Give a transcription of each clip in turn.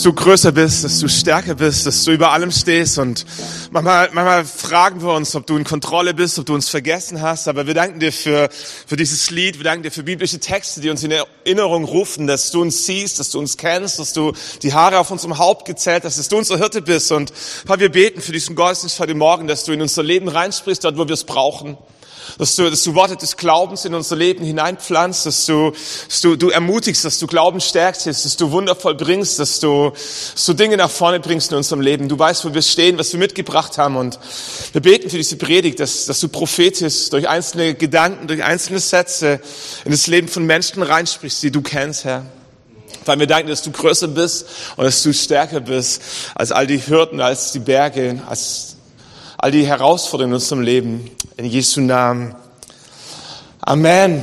dass du größer bist, dass du stärker bist, dass du über allem stehst. Und manchmal, manchmal fragen wir uns, ob du in Kontrolle bist, ob du uns vergessen hast. Aber wir danken dir für, für dieses Lied, wir danken dir für biblische Texte, die uns in Erinnerung rufen, dass du uns siehst, dass du uns kennst, dass du die Haare auf unserem Haupt gezählt hast, dass du unser Hirte bist. Und wir beten für diesen Gottesdienst heute Morgen, dass du in unser Leben reinsprichst, dort wo wir es brauchen dass du, dass du Worte des Glaubens in unser Leben hineinpflanzt, dass du, dass du, du ermutigst, dass du Glauben stärkst, dass du wundervoll bringst, dass du, dass du Dinge nach vorne bringst in unserem Leben. Du weißt, wo wir stehen, was wir mitgebracht haben und wir beten für diese Predigt, dass, dass du prophetisch durch einzelne Gedanken, durch einzelne Sätze in das Leben von Menschen reinsprichst, die du kennst, Herr. Weil wir danken, dass du größer bist und dass du stärker bist als all die Hürden, als die Berge, als all die Herausforderungen in unserem Leben. In Jesu Namen. Amen.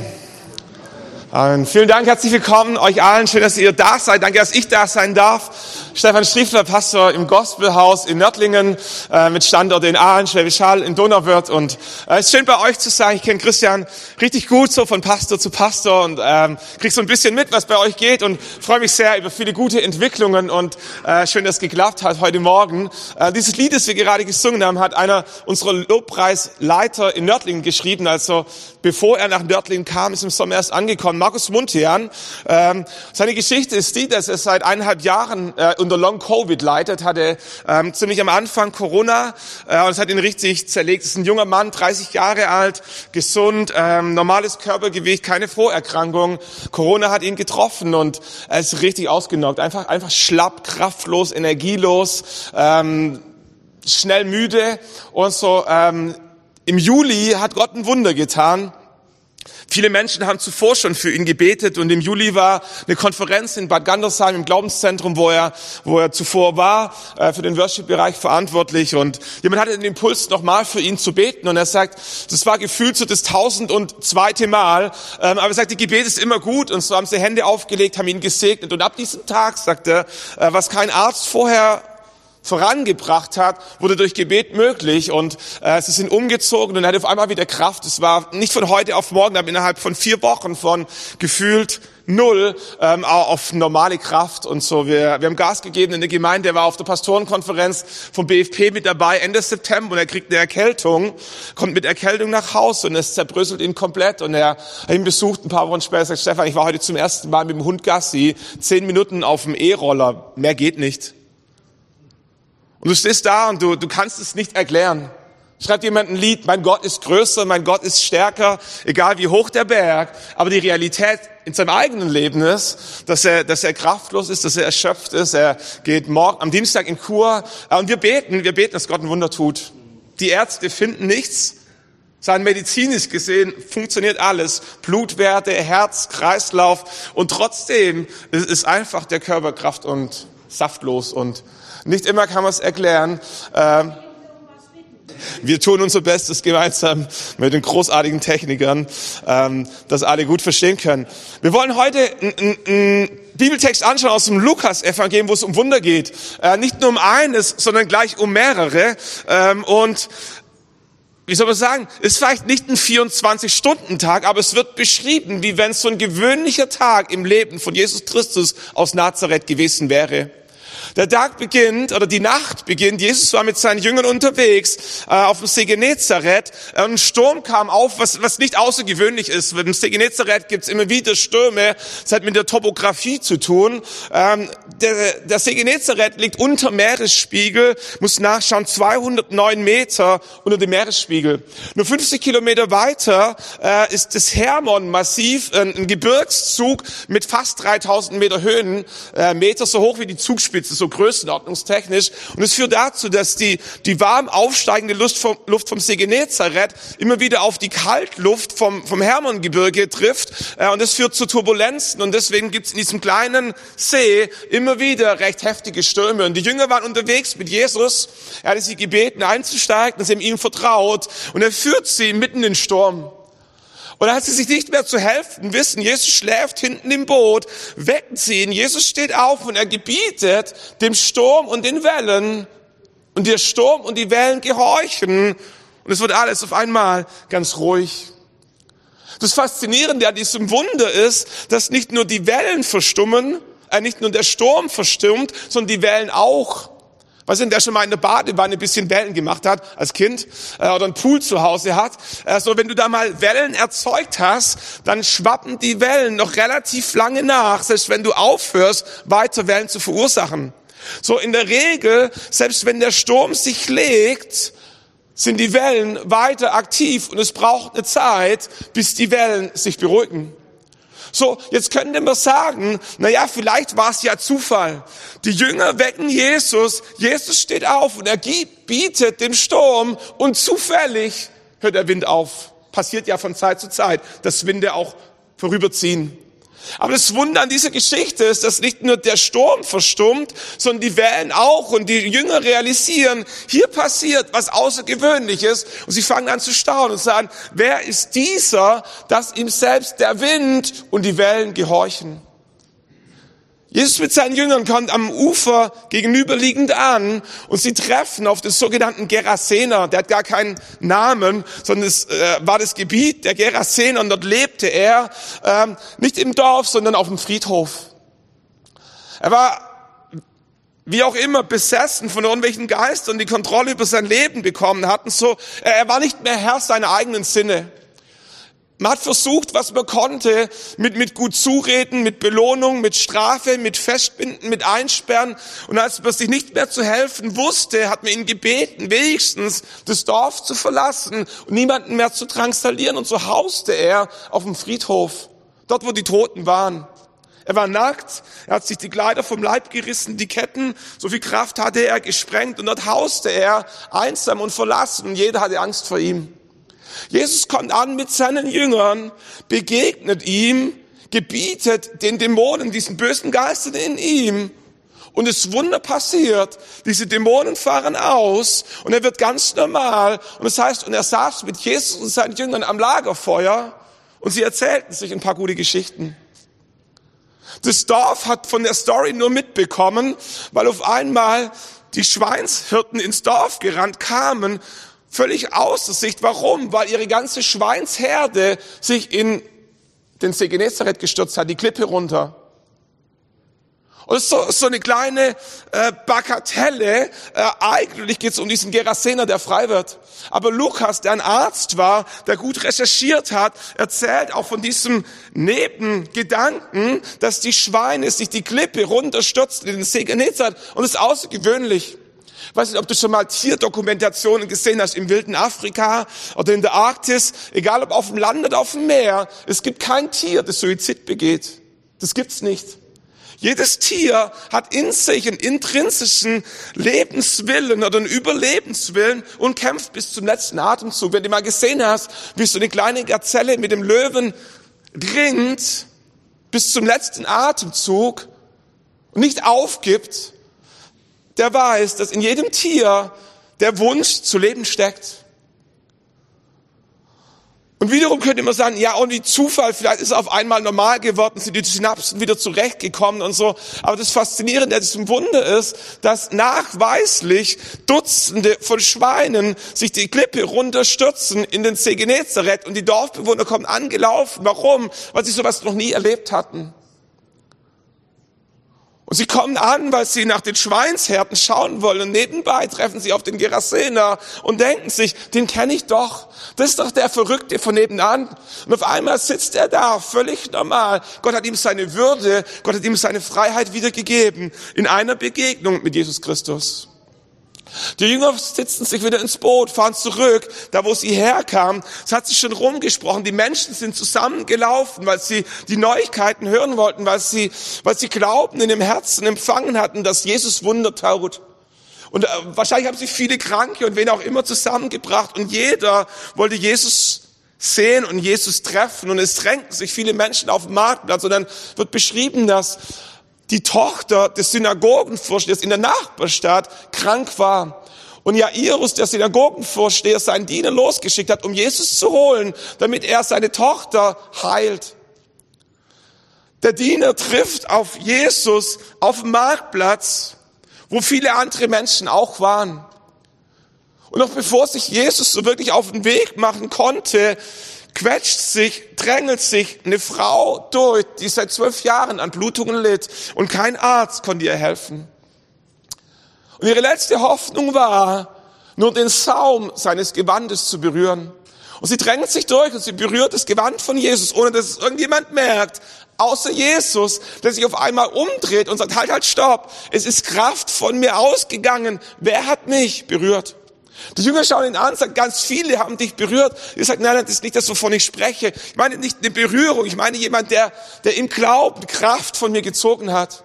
Amen. Vielen Dank, herzlich willkommen euch allen. Schön, dass ihr da seid. Danke, dass ich da sein darf. Stefan Striefler, Pastor im Gospelhaus in Nördlingen äh, mit Standort in Aalen, Schwäbisch Hall, in Donauwörth. Und äh, es ist schön bei euch zu sein. Ich kenne Christian richtig gut, so von Pastor zu Pastor und ähm, krieg so ein bisschen mit, was bei euch geht und freue mich sehr über viele gute Entwicklungen und äh, schön, dass es geklappt hat heute Morgen. Äh, dieses Lied, das wir gerade gesungen haben, hat einer unserer Lobpreisleiter in Nördlingen geschrieben. Also bevor er nach Nördlingen kam, ist im Sommer erst angekommen. Markus Muntian. Ähm, seine Geschichte ist die, dass er seit eineinhalb Jahren äh, unter Long Covid leidet, hatte ähm, ziemlich am Anfang Corona äh, und es hat ihn richtig zerlegt. Es ist ein junger Mann, 30 Jahre alt, gesund, ähm, normales Körpergewicht, keine Vorerkrankung. Corona hat ihn getroffen und er ist richtig ausgenockt, einfach einfach schlapp, kraftlos, energielos, ähm, schnell müde und so. Ähm, Im Juli hat Gott ein Wunder getan. Viele Menschen haben zuvor schon für ihn gebetet und im Juli war eine Konferenz in Bad Gandersheim im Glaubenszentrum, wo er, wo er zuvor war, äh, für den Worship-Bereich verantwortlich. Und jemand hatte den Impuls, nochmal für ihn zu beten. Und er sagt, das war gefühlt so das tausend und zweite Mal, ähm, aber er sagt, die Gebet ist immer gut. Und so haben sie Hände aufgelegt, haben ihn gesegnet. Und ab diesem Tag, sagt er, äh, was kein Arzt vorher vorangebracht hat, wurde durch Gebet möglich und äh, sie sind umgezogen und er hatte auf einmal wieder Kraft. Es war nicht von heute auf morgen, aber innerhalb von vier Wochen von gefühlt null ähm, auf normale Kraft und so. Wir, wir haben Gas gegeben in der Gemeinde. Er war auf der Pastorenkonferenz vom BFP mit dabei Ende September und er kriegt eine Erkältung, kommt mit Erkältung nach Hause und es zerbröselt ihn komplett und er hat ihn besucht ein paar Wochen später sagt Stefan, ich war heute zum ersten Mal mit dem Hund Gassi, zehn Minuten auf dem E-Roller, mehr geht nicht. Und du stehst da und du, du kannst es nicht erklären. Schreibt jemand ein Lied, mein Gott ist größer, mein Gott ist stärker, egal wie hoch der Berg. Aber die Realität in seinem eigenen Leben ist, dass er, dass er kraftlos ist, dass er erschöpft ist. Er geht morgen, am Dienstag in Kur. Und wir beten, wir beten, dass Gott ein Wunder tut. Die Ärzte finden nichts. Sein medizinisch gesehen funktioniert alles. Blutwerte, Herz, Kreislauf. Und trotzdem ist einfach der Körper kraft- und saftlos und nicht immer kann man es erklären. Ähm, wir tun unser Bestes gemeinsam mit den großartigen Technikern, ähm, dass alle gut verstehen können. Wir wollen heute einen Bibeltext anschauen aus dem Lukas-Evangelium, wo es um Wunder geht. Äh, nicht nur um eines, sondern gleich um mehrere. Ähm, und wie soll man sagen, ist vielleicht nicht ein 24-Stunden-Tag, aber es wird beschrieben, wie wenn es so ein gewöhnlicher Tag im Leben von Jesus Christus aus Nazareth gewesen wäre. Der Tag beginnt oder die Nacht beginnt. Jesus war mit seinen Jüngern unterwegs äh, auf dem See Genezareth. Ein Sturm kam auf, was, was nicht außergewöhnlich ist. Dem See Genezareth gibt es immer wieder Stürme. Das hat mit der Topografie zu tun. Ähm, der, der See Genezareth liegt unter Meeresspiegel, muss nachschauen, 209 Meter unter dem Meeresspiegel. Nur 50 Kilometer weiter äh, ist das Hermon-Massiv, ein, ein Gebirgszug mit fast 3000 Meter Höhen, äh, Meter so hoch wie die Zugspitze, so größenordnungstechnisch. Und es führt dazu, dass die, die warm aufsteigende Luft vom, Luft vom See Genezareth immer wieder auf die Kaltluft vom, vom Hermongebirge trifft. Äh, und das führt zu Turbulenzen. Und deswegen gibt es in diesem kleinen See immer wieder recht heftige Stürme. Und die Jünger waren unterwegs mit Jesus. Er hatte sie gebeten, einzusteigen. Sie haben ihm vertraut. Und er führt sie mitten in den Sturm. Und als sie sich nicht mehr zu helfen wissen, Jesus schläft hinten im Boot, wecken sie ihn, Jesus steht auf und er gebietet dem Sturm und den Wellen. Und der Sturm und die Wellen gehorchen. Und es wird alles auf einmal ganz ruhig. Das Faszinierende an diesem Wunder ist, dass nicht nur die Wellen verstummen, äh, nicht nur der Sturm verstummt, sondern die Wellen auch. Was denn, der schon mal in der Badewanne ein bisschen Wellen gemacht hat als Kind äh, oder einen Pool zu Hause hat. Äh, so, wenn du da mal Wellen erzeugt hast, dann schwappen die Wellen noch relativ lange nach, selbst wenn du aufhörst, weiter Wellen zu verursachen. So, in der Regel, selbst wenn der Sturm sich legt, sind die Wellen weiter aktiv und es braucht eine Zeit, bis die Wellen sich beruhigen. So, jetzt könnte man sagen, na ja, vielleicht war es ja Zufall. Die Jünger wecken Jesus, Jesus steht auf und er bietet dem Sturm und zufällig hört der Wind auf. Passiert ja von Zeit zu Zeit, dass Winde auch vorüberziehen. Aber das Wunder an dieser Geschichte ist, dass nicht nur der Sturm verstummt, sondern die Wellen auch und die Jünger realisieren, hier passiert was Außergewöhnliches und sie fangen an zu staunen und sagen, wer ist dieser, dass ihm selbst der Wind und die Wellen gehorchen? Jesus mit seinen Jüngern kommt am Ufer gegenüberliegend an und sie treffen auf den sogenannten Gerasener. Der hat gar keinen Namen, sondern es äh, war das Gebiet der Gerasener und dort lebte er, ähm, nicht im Dorf, sondern auf dem Friedhof. Er war wie auch immer besessen von irgendwelchen Geistern, die Kontrolle über sein Leben bekommen hatten. So, er war nicht mehr Herr seiner eigenen Sinne. Man hat versucht, was man konnte, mit, mit gut zureden, mit Belohnung, mit Strafe, mit Festbinden, mit Einsperren. Und als man sich nicht mehr zu helfen wusste, hat man ihn gebeten, wenigstens das Dorf zu verlassen und niemanden mehr zu drangsalieren. Und so hauste er auf dem Friedhof, dort wo die Toten waren. Er war nackt, er hat sich die Kleider vom Leib gerissen, die Ketten, so viel Kraft hatte er gesprengt und dort hauste er einsam und verlassen und jeder hatte Angst vor ihm. Jesus kommt an mit seinen Jüngern, begegnet ihm, gebietet den Dämonen, diesen bösen Geistern in ihm. Und das Wunder passiert. Diese Dämonen fahren aus und er wird ganz normal. Und das heißt, und er saß mit Jesus und seinen Jüngern am Lagerfeuer und sie erzählten sich ein paar gute Geschichten. Das Dorf hat von der Story nur mitbekommen, weil auf einmal die Schweinshirten ins Dorf gerannt kamen völlig außer Sicht. Warum? Weil ihre ganze Schweinsherde sich in den See Genezareth gestürzt hat, die Klippe runter. Und so, so eine kleine äh, Bagatelle. Äh, eigentlich geht es um diesen Gerasener, der frei wird. Aber Lukas, der ein Arzt war, der gut recherchiert hat, erzählt auch von diesem Nebengedanken, dass die Schweine sich die Klippe runterstürzen in den See Genezareth. Und es ist außergewöhnlich. Weiß nicht, ob du schon mal Tierdokumentationen gesehen hast im wilden Afrika oder in der Arktis, egal ob auf dem Land oder auf dem Meer. Es gibt kein Tier, das Suizid begeht. Das gibt's nicht. Jedes Tier hat in sich einen intrinsischen Lebenswillen oder einen Überlebenswillen und kämpft bis zum letzten Atemzug. Wenn du mal gesehen hast, wie so eine kleine Gazelle mit dem Löwen ringt bis zum letzten Atemzug und nicht aufgibt, der weiß, dass in jedem Tier der Wunsch zu leben steckt. Und wiederum könnte man sagen, ja, wie Zufall, vielleicht ist er auf einmal normal geworden, sind die Synapsen wieder zurechtgekommen und so. Aber das Faszinierende an diesem Wunder ist, dass nachweislich Dutzende von Schweinen sich die Klippe runterstürzen in den See Genezareth und die Dorfbewohner kommen angelaufen. Warum? Weil sie sowas noch nie erlebt hatten. Und sie kommen an, weil sie nach den Schweinsherden schauen wollen. Und nebenbei treffen sie auf den Gerasener und denken sich, den kenne ich doch. Das ist doch der Verrückte von nebenan. Und auf einmal sitzt er da, völlig normal. Gott hat ihm seine Würde, Gott hat ihm seine Freiheit wiedergegeben in einer Begegnung mit Jesus Christus. Die Jünger sitzen sich wieder ins Boot, fahren zurück, da wo sie herkamen. Es hat sich schon rumgesprochen. Die Menschen sind zusammengelaufen, weil sie die Neuigkeiten hören wollten, weil sie, weil sie Glauben in dem Herzen empfangen hatten, dass Jesus Wunder taut. Und äh, wahrscheinlich haben sie viele Kranke und wen auch immer zusammengebracht und jeder wollte Jesus sehen und Jesus treffen und es drängten sich viele Menschen auf dem Marktplatz und dann wird beschrieben, dass die Tochter des Synagogenvorstehers in der Nachbarstadt krank war. Und Jairus, der Synagogenvorsteher, seinen Diener losgeschickt hat, um Jesus zu holen, damit er seine Tochter heilt. Der Diener trifft auf Jesus auf dem Marktplatz, wo viele andere Menschen auch waren. Und noch bevor sich Jesus so wirklich auf den Weg machen konnte, quetscht sich, drängelt sich eine Frau durch, die seit zwölf Jahren an Blutungen litt und kein Arzt konnte ihr helfen. Und ihre letzte Hoffnung war, nur den Saum seines Gewandes zu berühren. Und sie drängelt sich durch und sie berührt das Gewand von Jesus, ohne dass es irgendjemand merkt, außer Jesus, der sich auf einmal umdreht und sagt, halt, halt, stopp, es ist Kraft von mir ausgegangen. Wer hat mich berührt? Die Jünger schauen ihn an, sagen, ganz viele haben dich berührt. Er sagt, nein, nein, das ist nicht das, wovon ich spreche. Ich meine nicht eine Berührung, ich meine jemand, der, der im Glauben Kraft von mir gezogen hat.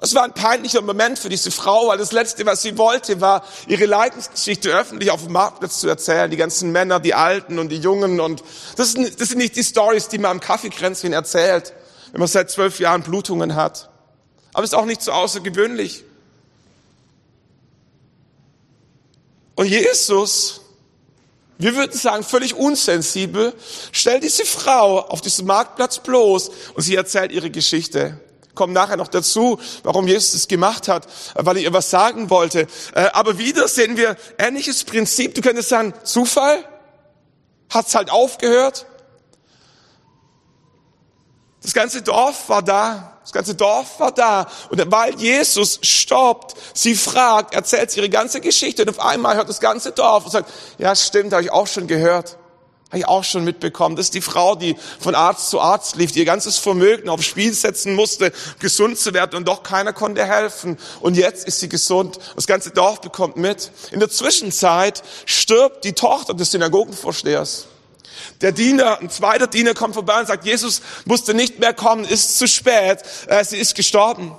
Es war ein peinlicher Moment für diese Frau, weil das Letzte, was sie wollte, war, ihre Leidensgeschichte öffentlich auf dem Marktplatz zu erzählen. Die ganzen Männer, die Alten und die Jungen. Und das sind, das sind nicht die Stories, die man am Kaffeekränzchen erzählt, wenn man seit zwölf Jahren Blutungen hat. Aber es ist auch nicht so außergewöhnlich. Und Jesus, wir würden sagen, völlig unsensibel, stellt diese Frau auf diesem Marktplatz bloß und sie erzählt ihre Geschichte. Kommen nachher noch dazu, warum Jesus es gemacht hat, weil er ihr was sagen wollte. Äh, aber wieder sehen wir ähnliches Prinzip. Du könntest sagen, Zufall? Hat's halt aufgehört? Das ganze Dorf war da. Das ganze Dorf war da. Und weil Jesus stoppt, sie fragt, erzählt sie ihre ganze Geschichte und auf einmal hört das ganze Dorf und sagt, ja stimmt, habe ich auch schon gehört. Habe ich auch schon mitbekommen. Das ist die Frau, die von Arzt zu Arzt lief, die ihr ganzes Vermögen aufs Spiel setzen musste, gesund zu werden und doch keiner konnte helfen. Und jetzt ist sie gesund. Das ganze Dorf bekommt mit. In der Zwischenzeit stirbt die Tochter des Synagogenvorstehers. Der Diener, ein zweiter Diener kommt vorbei und sagt, Jesus musste nicht mehr kommen, ist zu spät, äh, sie ist gestorben.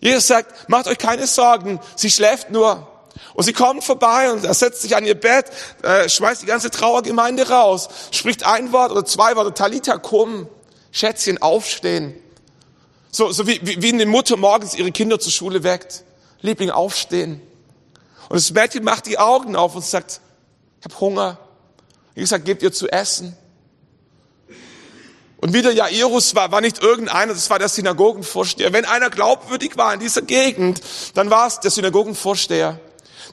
Jesus sagt, macht euch keine Sorgen, sie schläft nur. Und sie kommt vorbei und er setzt sich an ihr Bett, äh, schmeißt die ganze Trauergemeinde raus, spricht ein Wort oder zwei Worte, Talita komm, Schätzchen aufstehen. So, so wie, wie, wie eine Mutter morgens ihre Kinder zur Schule weckt. Liebling aufstehen. Und das Mädchen macht die Augen auf und sagt, ich habe Hunger. Wie gesagt, gebt ihr zu essen. Und wieder Jairus war, war nicht irgendeiner, das war der Synagogenvorsteher. Wenn einer glaubwürdig war in dieser Gegend, dann war es der Synagogenvorsteher.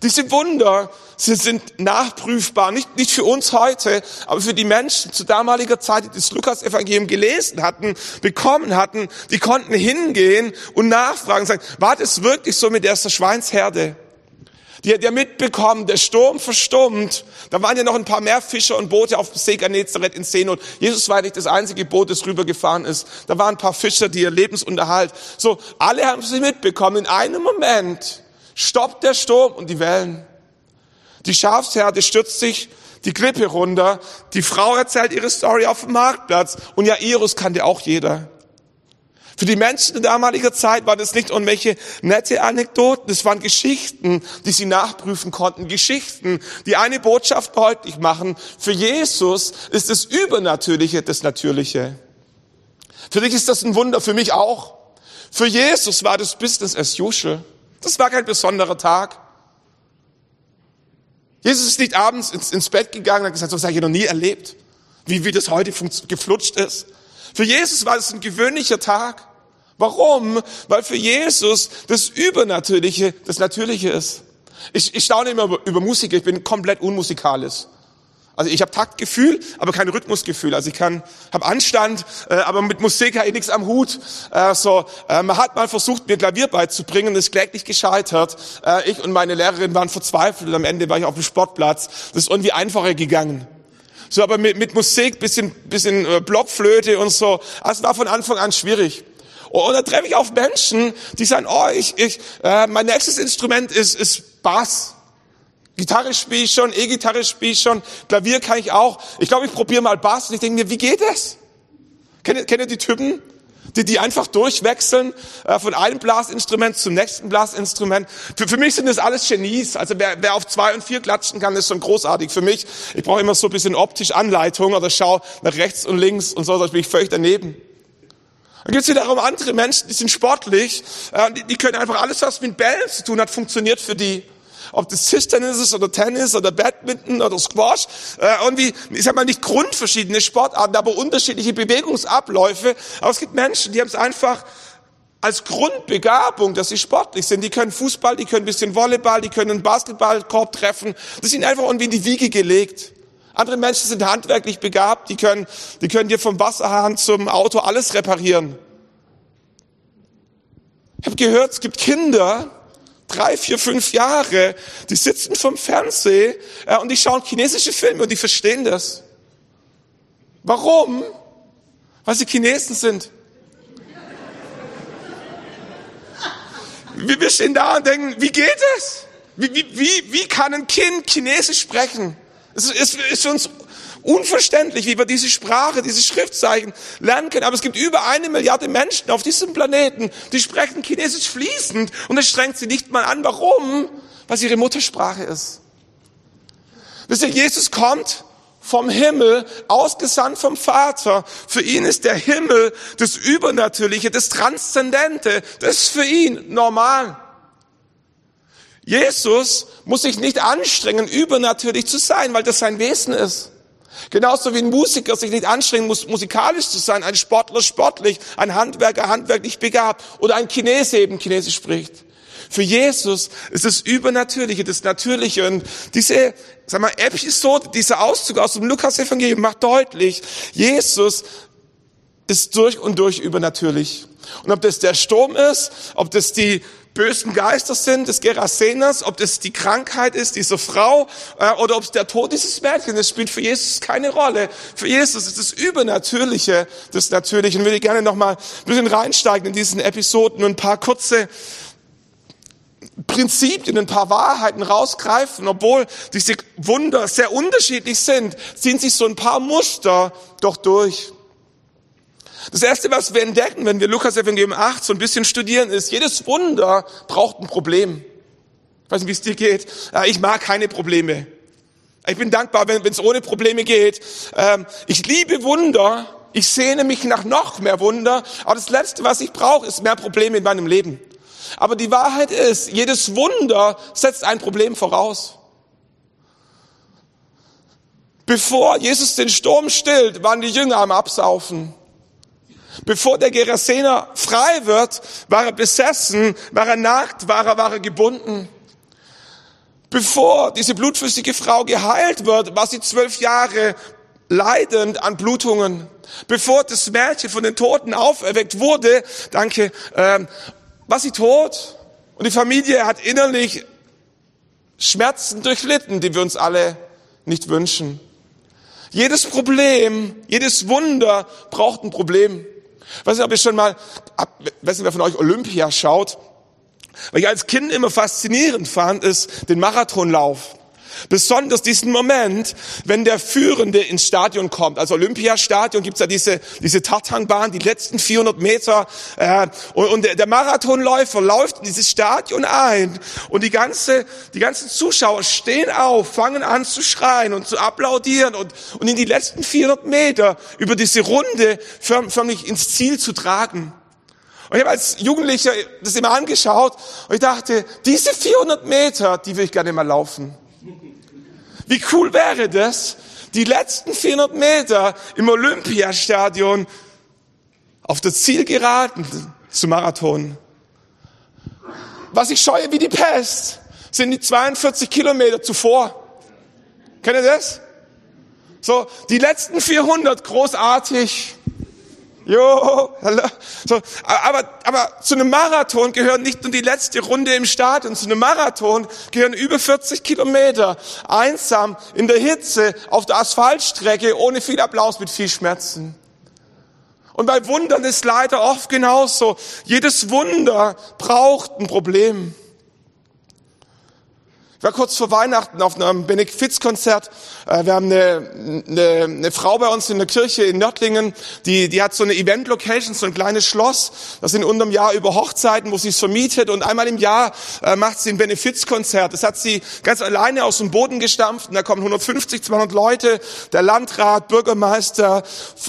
Diese Wunder, sie sind nachprüfbar, nicht, nicht für uns heute, aber für die Menschen zu damaliger Zeit, die das Lukas-Evangelium gelesen hatten, bekommen hatten, die konnten hingehen und nachfragen, sagen, war das wirklich so mit der Schweinsherde? Die hat ja mitbekommen, der Sturm verstummt. Da waren ja noch ein paar mehr Fischer und Boote auf dem See Genezareth in Seenot. Jesus war nicht das einzige Boot, das rübergefahren ist. Da waren ein paar Fischer, die ihr Lebensunterhalt. So, alle haben sie mitbekommen. In einem Moment stoppt der Sturm und die Wellen. Die Schafsherde stürzt sich die Klippe runter. Die Frau erzählt ihre Story auf dem Marktplatz. Und ja, Iris kannte auch jeder. Für die Menschen in damaliger Zeit waren das nicht irgendwelche nette Anekdoten, es waren Geschichten, die sie nachprüfen konnten. Geschichten, die eine Botschaft deutlich machen. Für Jesus ist das Übernatürliche das Natürliche. Für dich ist das ein Wunder, für mich auch. Für Jesus war das Business as usual. Das war kein besonderer Tag. Jesus ist nicht abends ins, ins Bett gegangen und hat gesagt, das habe ich noch nie erlebt, wie, wie das heute geflutscht ist. Für Jesus war es ein gewöhnlicher Tag. Warum? Weil für Jesus das Übernatürliche das Natürliche ist. Ich, ich staune immer über, über Musiker, ich bin komplett unmusikalisch. Also ich habe Taktgefühl, aber kein Rhythmusgefühl. Also ich kann, habe Anstand, äh, aber mit Musik habe ich nichts am Hut. Äh, so, äh, man hat mal versucht, mir Klavier beizubringen, das ist kläglich gescheitert. Äh, ich und meine Lehrerin waren verzweifelt und am Ende war ich auf dem Sportplatz. Das ist irgendwie einfacher gegangen. So, aber mit, mit Musik, bisschen, bisschen äh, Blockflöte und so. Also es war von Anfang an schwierig. Und da treffe ich auf Menschen, die sagen, oh, ich, ich, äh, mein nächstes Instrument ist, ist Bass. Gitarre spiele ich schon, E-Gitarre spiele ich schon, Klavier kann ich auch. Ich glaube, ich probiere mal Bass und ich denke mir, wie geht das? Kennt kennt ihr die Typen? Die, die einfach durchwechseln äh, von einem Blasinstrument zum nächsten Blasinstrument. Für, für mich sind das alles Genies. Also wer, wer auf zwei und vier klatschen kann, ist schon großartig. Für mich, ich brauche immer so ein bisschen optisch Anleitung oder schau nach rechts und links und so, sonst bin ich völlig daneben. Dann gibt es wiederum andere Menschen, die sind sportlich, äh, die, die können einfach alles, was mit Bällen zu tun hat, funktioniert für die ob das Tischtennis ist oder Tennis oder Badminton oder Squash, äh, irgendwie, ich sag mal nicht grundverschiedene Sportarten, aber unterschiedliche Bewegungsabläufe. Aber es gibt Menschen, die haben es einfach als Grundbegabung, dass sie sportlich sind. Die können Fußball, die können ein bisschen Volleyball, die können einen Basketballkorb treffen. Das ist ihnen einfach irgendwie in die Wiege gelegt. Andere Menschen sind handwerklich begabt, die können, die können dir vom Wasserhahn zum Auto alles reparieren. Ich habe gehört, es gibt Kinder, drei, vier, fünf Jahre, die sitzen vom Fernsehen äh, und die schauen chinesische Filme und die verstehen das. Warum? Weil sie Chinesen sind. Wir stehen da und denken, wie geht es? Wie, wie, wie, wie kann ein Kind Chinesisch sprechen? Es ist, ist für uns unverständlich, wie wir diese Sprache, diese Schriftzeichen lernen können. Aber es gibt über eine Milliarde Menschen auf diesem Planeten, die sprechen Chinesisch fließend und das strengt sie nicht mal an. Warum? Weil es ihre Muttersprache ist. Wisst ihr, Jesus kommt vom Himmel, ausgesandt vom Vater. Für ihn ist der Himmel das Übernatürliche, das Transzendente. Das ist für ihn normal. Jesus muss sich nicht anstrengen, übernatürlich zu sein, weil das sein Wesen ist. Genauso wie ein Musiker sich nicht anstrengen muss, musikalisch zu sein, ein Sportler sportlich, ein Handwerker handwerklich begabt oder ein Chinese eben Chinesisch spricht. Für Jesus ist das Übernatürliche, das Natürliche. Und diese, sag mal, Episode, dieser Auszug aus dem Lukas-Evangelium macht deutlich, Jesus ist durch und durch übernatürlich. Und ob das der Sturm ist, ob das die bösen Geister sind, des Gerasenas, ob das die Krankheit ist, dieser Frau, äh, oder ob es der Tod dieses Mädchens das spielt für Jesus keine Rolle. Für Jesus ist das Übernatürliche, das Natürliche. Und würde gerne noch mal ein bisschen reinsteigen in diesen Episoden und ein paar kurze Prinzipien, ein paar Wahrheiten rausgreifen, obwohl diese Wunder sehr unterschiedlich sind, ziehen sich so ein paar Muster doch durch. Das erste, was wir entdecken, wenn wir Lukas Evangelium 8 so ein bisschen studieren, ist, jedes Wunder braucht ein Problem. Ich weiß nicht, wie es dir geht. Ich mag keine Probleme. Ich bin dankbar, wenn es ohne Probleme geht. Ähm, ich liebe Wunder. Ich sehne mich nach noch mehr Wunder. Aber das Letzte, was ich brauche, ist mehr Probleme in meinem Leben. Aber die Wahrheit ist, jedes Wunder setzt ein Problem voraus. Bevor Jesus den Sturm stillt, waren die Jünger am Absaufen. Bevor der Gerasener frei wird, war er besessen, war er nackt, war er, war er gebunden. Bevor diese blutflüssige Frau geheilt wird, war sie zwölf Jahre leidend an Blutungen. Bevor das Mädchen von den Toten auferweckt wurde, danke, ähm, war sie tot. Und die Familie hat innerlich Schmerzen durchlitten, die wir uns alle nicht wünschen. Jedes Problem, jedes Wunder braucht ein Problem. Weiß nicht, ob ihr schon mal, weiß nicht, wer von euch Olympia schaut. Was ich als Kind immer faszinierend fand, ist den Marathonlauf. Besonders diesen Moment, wenn der Führende ins Stadion kommt. Also Olympiastadion gibt's ja diese, diese Tartanbahn, die letzten 400 Meter. Äh, und, und der, Marathonläufer läuft in dieses Stadion ein. Und die, ganze, die ganzen Zuschauer stehen auf, fangen an zu schreien und zu applaudieren und, und in die letzten 400 Meter über diese Runde förm, förmlich ins Ziel zu tragen. Und ich habe als Jugendlicher das immer angeschaut und ich dachte, diese 400 Meter, die will ich gerne mal laufen. Wie cool wäre das, die letzten 400 Meter im Olympiastadion auf das Ziel geraten zu Marathon. Was ich scheue wie die Pest, sind die 42 Kilometer zuvor. Kennt ihr das? So, die letzten 400 großartig, Jo, so, aber, aber zu einem Marathon gehören nicht nur die letzte Runde im Stadion, zu einem Marathon gehören über 40 Kilometer einsam in der Hitze auf der Asphaltstrecke ohne viel Applaus mit viel Schmerzen. Und bei Wundern ist leider oft genauso. Jedes Wunder braucht ein Problem. Ich war kurz vor Weihnachten auf einem Benefizkonzert. Äh, wir haben eine, eine, eine Frau bei uns in der Kirche in Nördlingen, die, die hat so eine Event-Location, so ein kleines Schloss. Das sind unterm Jahr über Hochzeiten, wo sie es vermietet. Und einmal im Jahr äh, macht sie ein Benefizkonzert. Das hat sie ganz alleine aus dem Boden gestampft. Und da kommen 150, 200 Leute, der Landrat, Bürgermeister,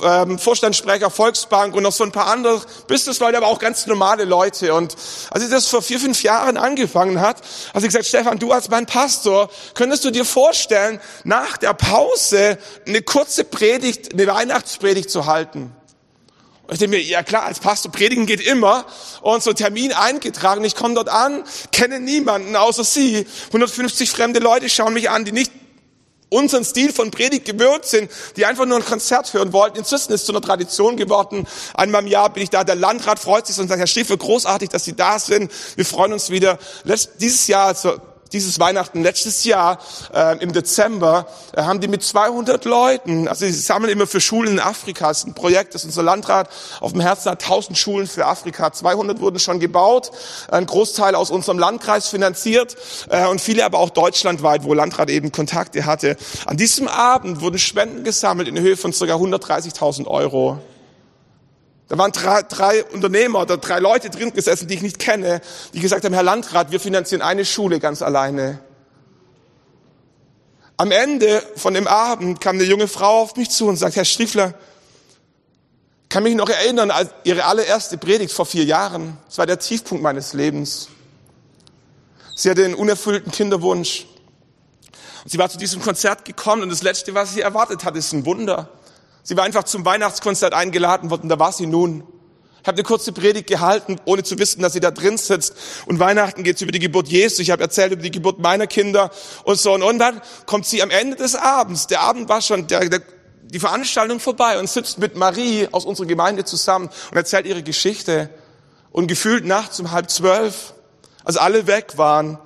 ähm, Vorstandssprecher, Volksbank und noch so ein paar andere Businessleute, aber auch ganz normale Leute. Und als sie das vor vier, fünf Jahren angefangen hat, hat sie gesagt, Stefan, du als mein ein Pastor, könntest du dir vorstellen, nach der Pause eine kurze Predigt, eine Weihnachtspredigt zu halten? Und ich denke mir, ja klar, als Pastor predigen geht immer. Und so Termin eingetragen, ich komme dort an, kenne niemanden außer sie. 150 fremde Leute schauen mich an, die nicht unseren Stil von Predigt gewöhnt sind, die einfach nur ein Konzert hören wollten. Inzwischen ist es zu einer Tradition geworden. Einmal im Jahr bin ich da, der Landrat freut sich und sagt, Herr Stiefel, großartig, dass Sie da sind. Wir freuen uns wieder. Dieses Jahr, also dieses Weihnachten letztes Jahr äh, im Dezember äh, haben die mit 200 Leuten, also sie sammeln immer für Schulen in Afrika, das ist ein Projekt, das unser Landrat auf dem Herzen hat, 1000 Schulen für Afrika, 200 wurden schon gebaut, ein Großteil aus unserem Landkreis finanziert äh, und viele aber auch deutschlandweit, wo Landrat eben Kontakte hatte. An diesem Abend wurden Spenden gesammelt in Höhe von ca. 130.000 Euro. Da waren drei, drei Unternehmer oder drei Leute drin gesessen, die ich nicht kenne, die gesagt haben, Herr Landrat, wir finanzieren eine Schule ganz alleine. Am Ende von dem Abend kam eine junge Frau auf mich zu und sagt, Herr Striefler, kann mich noch erinnern, als ihre allererste Predigt vor vier Jahren. Das war der Tiefpunkt meines Lebens. Sie hatte einen unerfüllten Kinderwunsch. Sie war zu diesem Konzert gekommen und das Letzte, was sie erwartet hat, ist ein Wunder. Sie war einfach zum Weihnachtskonzert eingeladen worden, da war sie nun. Ich habe eine kurze Predigt gehalten, ohne zu wissen, dass sie da drin sitzt. Und Weihnachten geht's über die Geburt Jesu. Ich habe erzählt über die Geburt meiner Kinder und so. Und dann kommt sie am Ende des Abends. Der Abend war schon der, der, die Veranstaltung vorbei und sitzt mit Marie aus unserer Gemeinde zusammen und erzählt ihre Geschichte. Und gefühlt nachts um halb zwölf, als alle weg waren,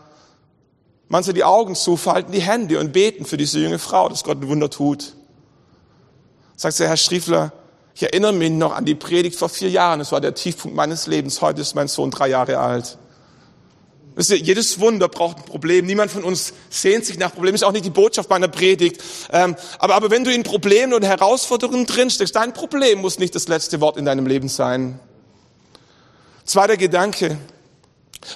manche die Augen zu, falten die Hände und beten für diese junge Frau, dass Gott ein Wunder tut. Sagt der Herr Striefler, ich erinnere mich noch an die Predigt vor vier Jahren. Es war der Tiefpunkt meines Lebens. Heute ist mein Sohn drei Jahre alt. Wisst ihr, jedes Wunder braucht ein Problem. Niemand von uns sehnt sich nach Problemen. Ist auch nicht die Botschaft meiner Predigt. Ähm, aber, aber wenn du in Problemen und Herausforderungen drinsteckst, dein Problem muss nicht das letzte Wort in deinem Leben sein. Zweiter Gedanke.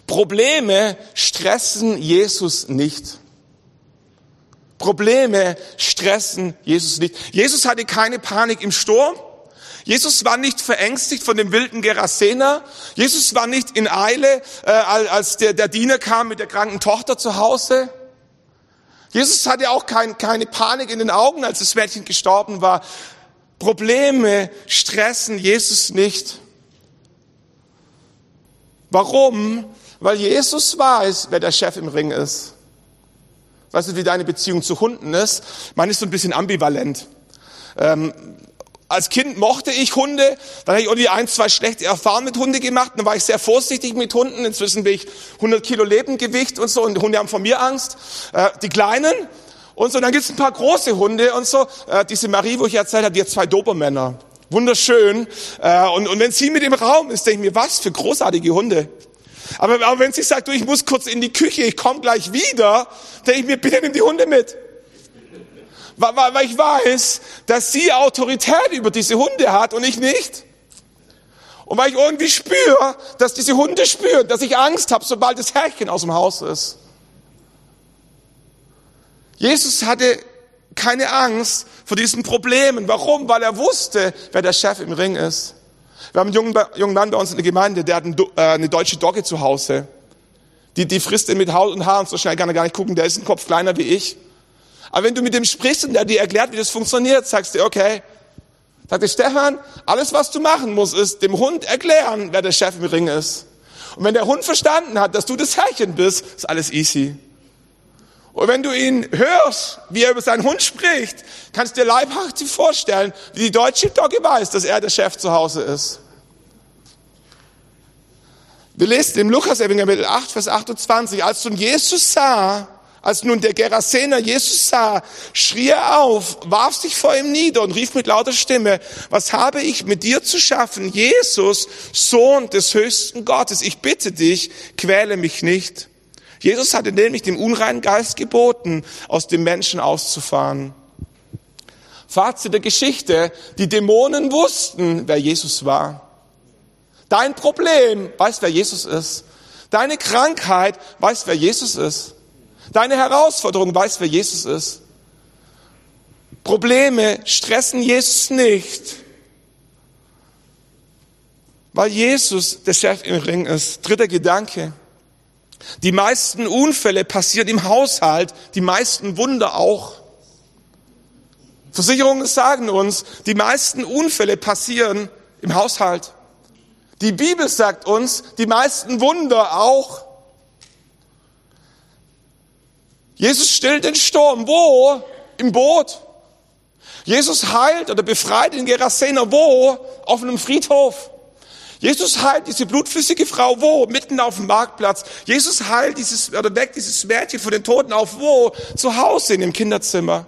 Probleme stressen Jesus nicht. Probleme stressen Jesus nicht. Jesus hatte keine Panik im Sturm. Jesus war nicht verängstigt von dem wilden Gerasener. Jesus war nicht in Eile, äh, als der, der Diener kam mit der kranken Tochter zu Hause. Jesus hatte auch kein, keine Panik in den Augen, als das Mädchen gestorben war. Probleme stressen Jesus nicht. Warum? Weil Jesus weiß, wer der Chef im Ring ist. Weißt du, wie deine Beziehung zu Hunden ist? Meine ist so ein bisschen ambivalent. Ähm, als Kind mochte ich Hunde, dann habe ich irgendwie ein, zwei schlechte Erfahrungen mit Hunde gemacht, dann war ich sehr vorsichtig mit Hunden, inzwischen bin ich 100 Kilo Lebendgewicht und so und die Hunde haben vor mir Angst, äh, die Kleinen und so, dann gibt es ein paar große Hunde und so, äh, diese Marie, wo ich erzählt habe, die hat zwei Dobermänner, wunderschön äh, und, und wenn sie mit im Raum ist, denke ich mir, was für großartige Hunde. Aber, aber wenn sie sagt, du, ich muss kurz in die Küche, ich komme gleich wieder, denke ich mir, bitte nimm die Hunde mit. Weil, weil, weil ich weiß, dass sie Autorität über diese Hunde hat und ich nicht. Und weil ich irgendwie spüre, dass diese Hunde spüren, dass ich Angst habe, sobald das Herrchen aus dem Haus ist. Jesus hatte keine Angst vor diesen Problemen. Warum? Weil er wusste, wer der Chef im Ring ist. Wir haben einen jungen, jungen Mann bei uns in der Gemeinde, der hat äh, eine deutsche Dogge zu Hause. Die, die frisst ihn mit Haut und Haaren, so schnell kann er gar nicht gucken, der ist ein Kopf kleiner wie ich. Aber wenn du mit dem sprichst und der dir erklärt, wie das funktioniert, sagst du, okay. Sagt er, Stefan, alles was du machen musst, ist dem Hund erklären, wer der Chef im Ring ist. Und wenn der Hund verstanden hat, dass du das Herrchen bist, ist alles easy. Und wenn du ihn hörst, wie er über seinen Hund spricht, kannst du dir leibhaftig vorstellen, wie die deutsche Dogge weiß, dass er der Chef zu Hause ist. Wir lesen im Lukas-Evangelium 8, Vers 28, als nun Jesus sah, als nun der Gerasener Jesus sah, schrie er auf, warf sich vor ihm nieder und rief mit lauter Stimme, was habe ich mit dir zu schaffen, Jesus, Sohn des höchsten Gottes, ich bitte dich, quäle mich nicht. Jesus hatte nämlich dem unreinen Geist geboten, aus dem Menschen auszufahren. Fazit der Geschichte, die Dämonen wussten, wer Jesus war. Dein Problem, weißt wer Jesus ist. Deine Krankheit, weißt wer Jesus ist. Deine Herausforderung, weißt wer Jesus ist. Probleme stressen Jesus nicht, weil Jesus der Chef im Ring ist. Dritter Gedanke. Die meisten Unfälle passieren im Haushalt, die meisten Wunder auch. Versicherungen sagen uns, die meisten Unfälle passieren im Haushalt. Die Bibel sagt uns, die meisten Wunder auch. Jesus stillt den Sturm. Wo? im Boot. Jesus heilt oder befreit den Gerasener wo? Auf einem Friedhof. Jesus heilt diese blutflüssige Frau wo? Mitten auf dem Marktplatz. Jesus heilt dieses, oder weckt dieses Mädchen von den Toten auf wo? Zu Hause in dem Kinderzimmer.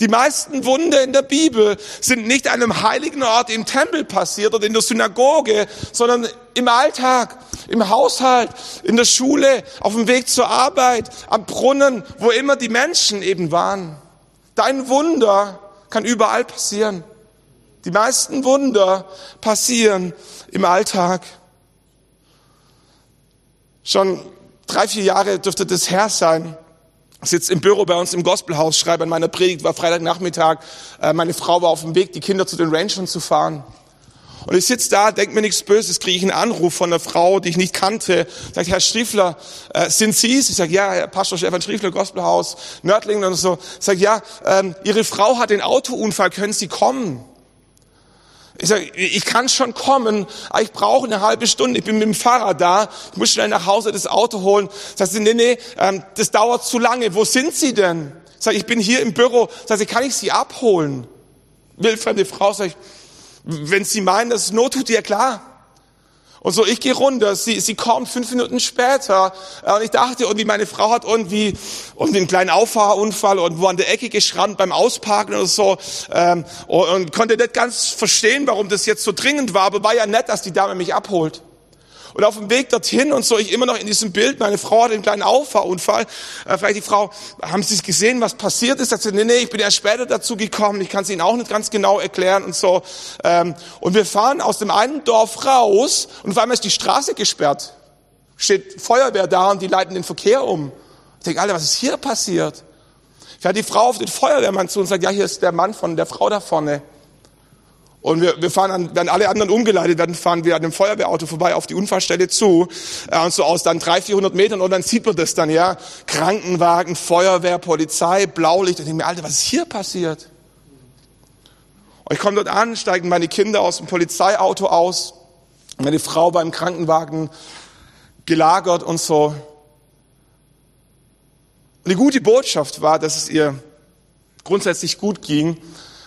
Die meisten Wunder in der Bibel sind nicht an einem heiligen Ort im Tempel passiert oder in der Synagoge, sondern im Alltag, im Haushalt, in der Schule, auf dem Weg zur Arbeit, am Brunnen, wo immer die Menschen eben waren. Dein Wunder kann überall passieren. Die meisten Wunder passieren im Alltag. Schon drei, vier Jahre dürfte das her sein. Ich sitze im Büro bei uns im Gospelhaus, schreibe an meiner Predigt, war Freitagnachmittag. Äh, meine Frau war auf dem Weg, die Kinder zu den Rangern zu fahren. Und ich sitze da, denke mir nichts Böses, kriege ich einen Anruf von einer Frau, die ich nicht kannte. Sagt, Herr Striefler, äh, sind Sie es? Ich sage, ja, Herr Pastor Stefan Striefler, Gospelhaus, Nördlingen und so. Sagt, ja, ähm, Ihre Frau hat den Autounfall, können Sie kommen? Ich sage, ich kann schon kommen, aber ich brauche eine halbe Stunde. Ich bin mit dem Fahrrad da, ich muss schnell nach Hause das Auto holen. Sagt sie, nee, nee, ähm, das dauert zu lange. Wo sind Sie denn? Ich sage, ich bin hier im Büro. Sagt sie, kann ich Sie abholen? Wildfremde Frau, sag ich, wenn Sie meinen, dass es Not tut, ja klar. Und so, ich gehe runter, sie, sie kommt fünf Minuten später. Äh, und ich dachte irgendwie, meine Frau hat irgendwie, irgendwie einen kleinen Auffahrunfall und wo an der Ecke geschrammt beim Ausparken oder so. Ähm, und, und konnte nicht ganz verstehen, warum das jetzt so dringend war. Aber war ja nett, dass die Dame mich abholt. Und auf dem Weg dorthin und so, ich immer noch in diesem Bild, meine Frau hat einen kleinen Auffahrunfall. Äh, vielleicht die Frau, haben Sie gesehen, was passiert ist? Sagt sie, nee, nee, ich bin erst später dazu gekommen, ich kann es Ihnen auch nicht ganz genau erklären und so. Ähm, und wir fahren aus dem einen Dorf raus und auf einmal ist die Straße gesperrt. Steht Feuerwehr da und die leiten den Verkehr um. Ich denke, Alter, was ist hier passiert? Fährt die Frau auf den Feuerwehrmann zu und sagt, ja, hier ist der Mann von der Frau da vorne. Und wir, wir fahren an, wenn alle anderen umgeleitet werden, fahren wir an dem Feuerwehrauto vorbei auf die Unfallstelle zu. Äh, und so aus dann 300, 400 Metern und dann sieht man das dann, ja. Krankenwagen, Feuerwehr, Polizei, Blaulicht. Und ich denke mir, Alter, was ist hier passiert? Und ich komme dort an, steigen meine Kinder aus dem Polizeiauto aus. Meine Frau beim Krankenwagen gelagert und so. Und die gute Botschaft war, dass es ihr grundsätzlich gut ging.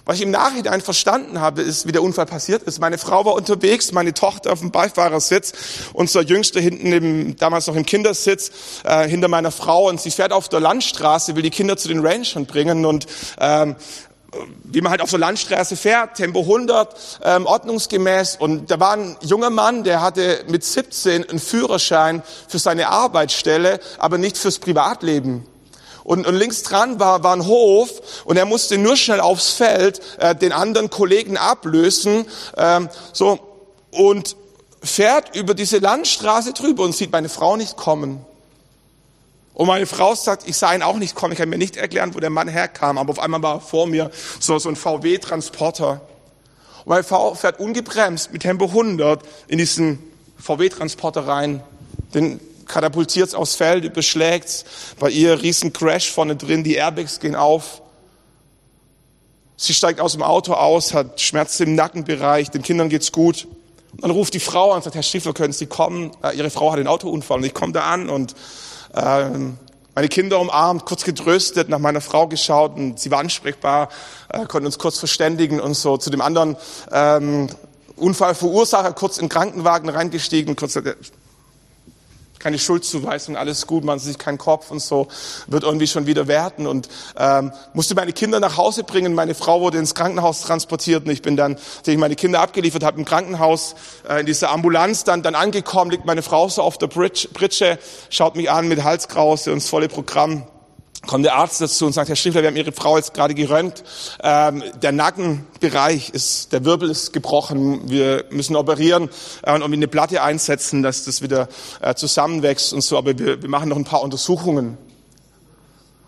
Was ich im Nachhinein verstanden habe, ist, wie der Unfall passiert ist. Meine Frau war unterwegs, meine Tochter auf dem Beifahrersitz, unser Jüngster hinten im, damals noch im Kindersitz, äh, hinter meiner Frau und sie fährt auf der Landstraße, will die Kinder zu den Rangern bringen und ähm, wie man halt auf so Landstraße fährt, Tempo 100, ähm, ordnungsgemäß. Und da war ein junger Mann, der hatte mit 17 einen Führerschein für seine Arbeitsstelle, aber nicht fürs Privatleben. Und, und links dran war, war ein Hof und er musste nur schnell aufs Feld äh, den anderen Kollegen ablösen. Ähm, so und fährt über diese Landstraße drüber und sieht meine Frau nicht kommen. Und meine Frau sagt, ich sah ihn auch nicht kommen. Ich kann mir nicht erklären, wo der Mann herkam. Aber auf einmal war vor mir so, so ein VW-Transporter. Und meine Frau fährt ungebremst mit Tempo 100 in diesen VW-Transporter rein. Den katapultiert aufs Feld, überschlägt Bei ihr riesen Crash vorne drin, die Airbags gehen auf. Sie steigt aus dem Auto aus, hat Schmerzen im Nackenbereich, den Kindern geht's gut. Und dann ruft die Frau an und sagt, Herr Stiefler, können Sie kommen? Äh, ihre Frau hat einen Autounfall und ich komme da an und äh, meine Kinder umarmt, kurz getröstet, nach meiner Frau geschaut und sie war ansprechbar, äh, konnten uns kurz verständigen und so zu dem anderen ähm, Unfallverursacher kurz in den Krankenwagen reingestiegen, kurz keine Schuldzuweisung, alles gut, man sich keinen Kopf und so, wird irgendwie schon wieder werten und ähm, musste meine Kinder nach Hause bringen. Meine Frau wurde ins Krankenhaus transportiert und ich bin dann, ich meine Kinder abgeliefert habe im Krankenhaus, äh, in dieser Ambulanz dann, dann angekommen, liegt meine Frau so auf der Bridge, Britsche, schaut mich an mit Halskrause und das volle Programm kommt der Arzt dazu und sagt, Herr Schiffler, wir haben Ihre Frau jetzt gerade gerönt. Ähm, der Nackenbereich ist, der Wirbel ist gebrochen. Wir müssen operieren äh, und eine Platte einsetzen, dass das wieder äh, zusammenwächst und so. Aber wir, wir machen noch ein paar Untersuchungen.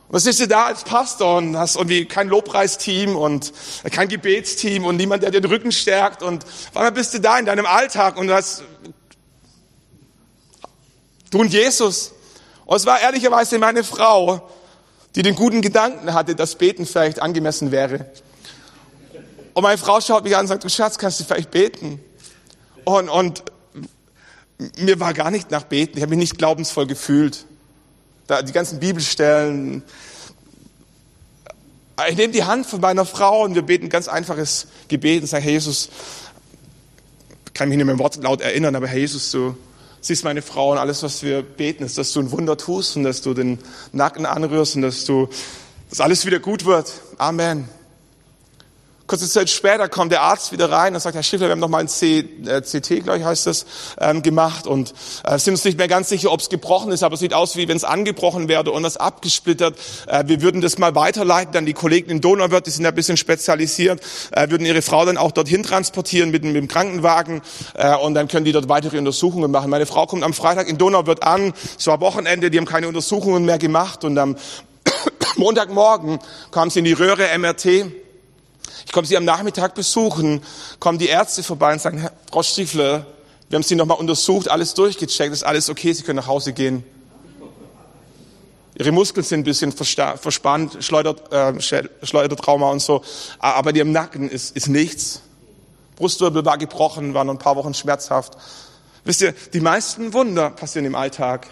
Was sitzt du da als Pastor und hast irgendwie kein Lobpreisteam und kein Gebetsteam und niemand, der den Rücken stärkt und einmal bist du da in deinem Alltag und hast du und Jesus. Und es war ehrlicherweise meine Frau, die den guten Gedanken hatte, dass Beten vielleicht angemessen wäre. Und meine Frau schaut mich an und sagt, du Schatz, kannst du vielleicht beten? Und, und mir war gar nicht nach Beten, ich habe mich nicht glaubensvoll gefühlt. Da, die ganzen Bibelstellen, Ich nehme die Hand von meiner Frau und wir beten ein ganz einfaches Gebet und sagen, Herr Jesus, kann mich nicht mehr im Wortlaut erinnern, aber Herr Jesus, siehst meine Frau und alles, was wir beten, ist, dass du ein Wunder tust und dass du den Nacken anrührst und dass du, dass alles wieder gut wird. Amen. Kurze Zeit später kommt der Arzt wieder rein und sagt, Herr Schiffler, wir haben noch mal ein C, äh, CT, glaube ich, heißt das, ähm, gemacht und äh, sind uns nicht mehr ganz sicher, ob es gebrochen ist, aber es sieht aus, wie wenn es angebrochen wäre und das abgesplittert. Äh, wir würden das mal weiterleiten an die Kollegen in Donauwörth, die sind ein bisschen spezialisiert, äh, würden ihre Frau dann auch dorthin transportieren mit, mit dem Krankenwagen äh, und dann können die dort weitere Untersuchungen machen. Meine Frau kommt am Freitag in Donauwörth an, es war Wochenende, die haben keine Untersuchungen mehr gemacht und am Montagmorgen kam sie in die Röhre MRT ich komme Sie am Nachmittag besuchen, kommen die Ärzte vorbei und sagen, Frau Stiefler, wir haben Sie nochmal untersucht, alles durchgecheckt, ist alles okay, Sie können nach Hause gehen. Ihre Muskeln sind ein bisschen verspannt, Schleudert, äh, Schleudertrauma und so, aber in Ihrem Nacken ist, ist nichts. Brustwirbel war gebrochen, war noch ein paar Wochen schmerzhaft. Wisst ihr, die meisten Wunder passieren im Alltag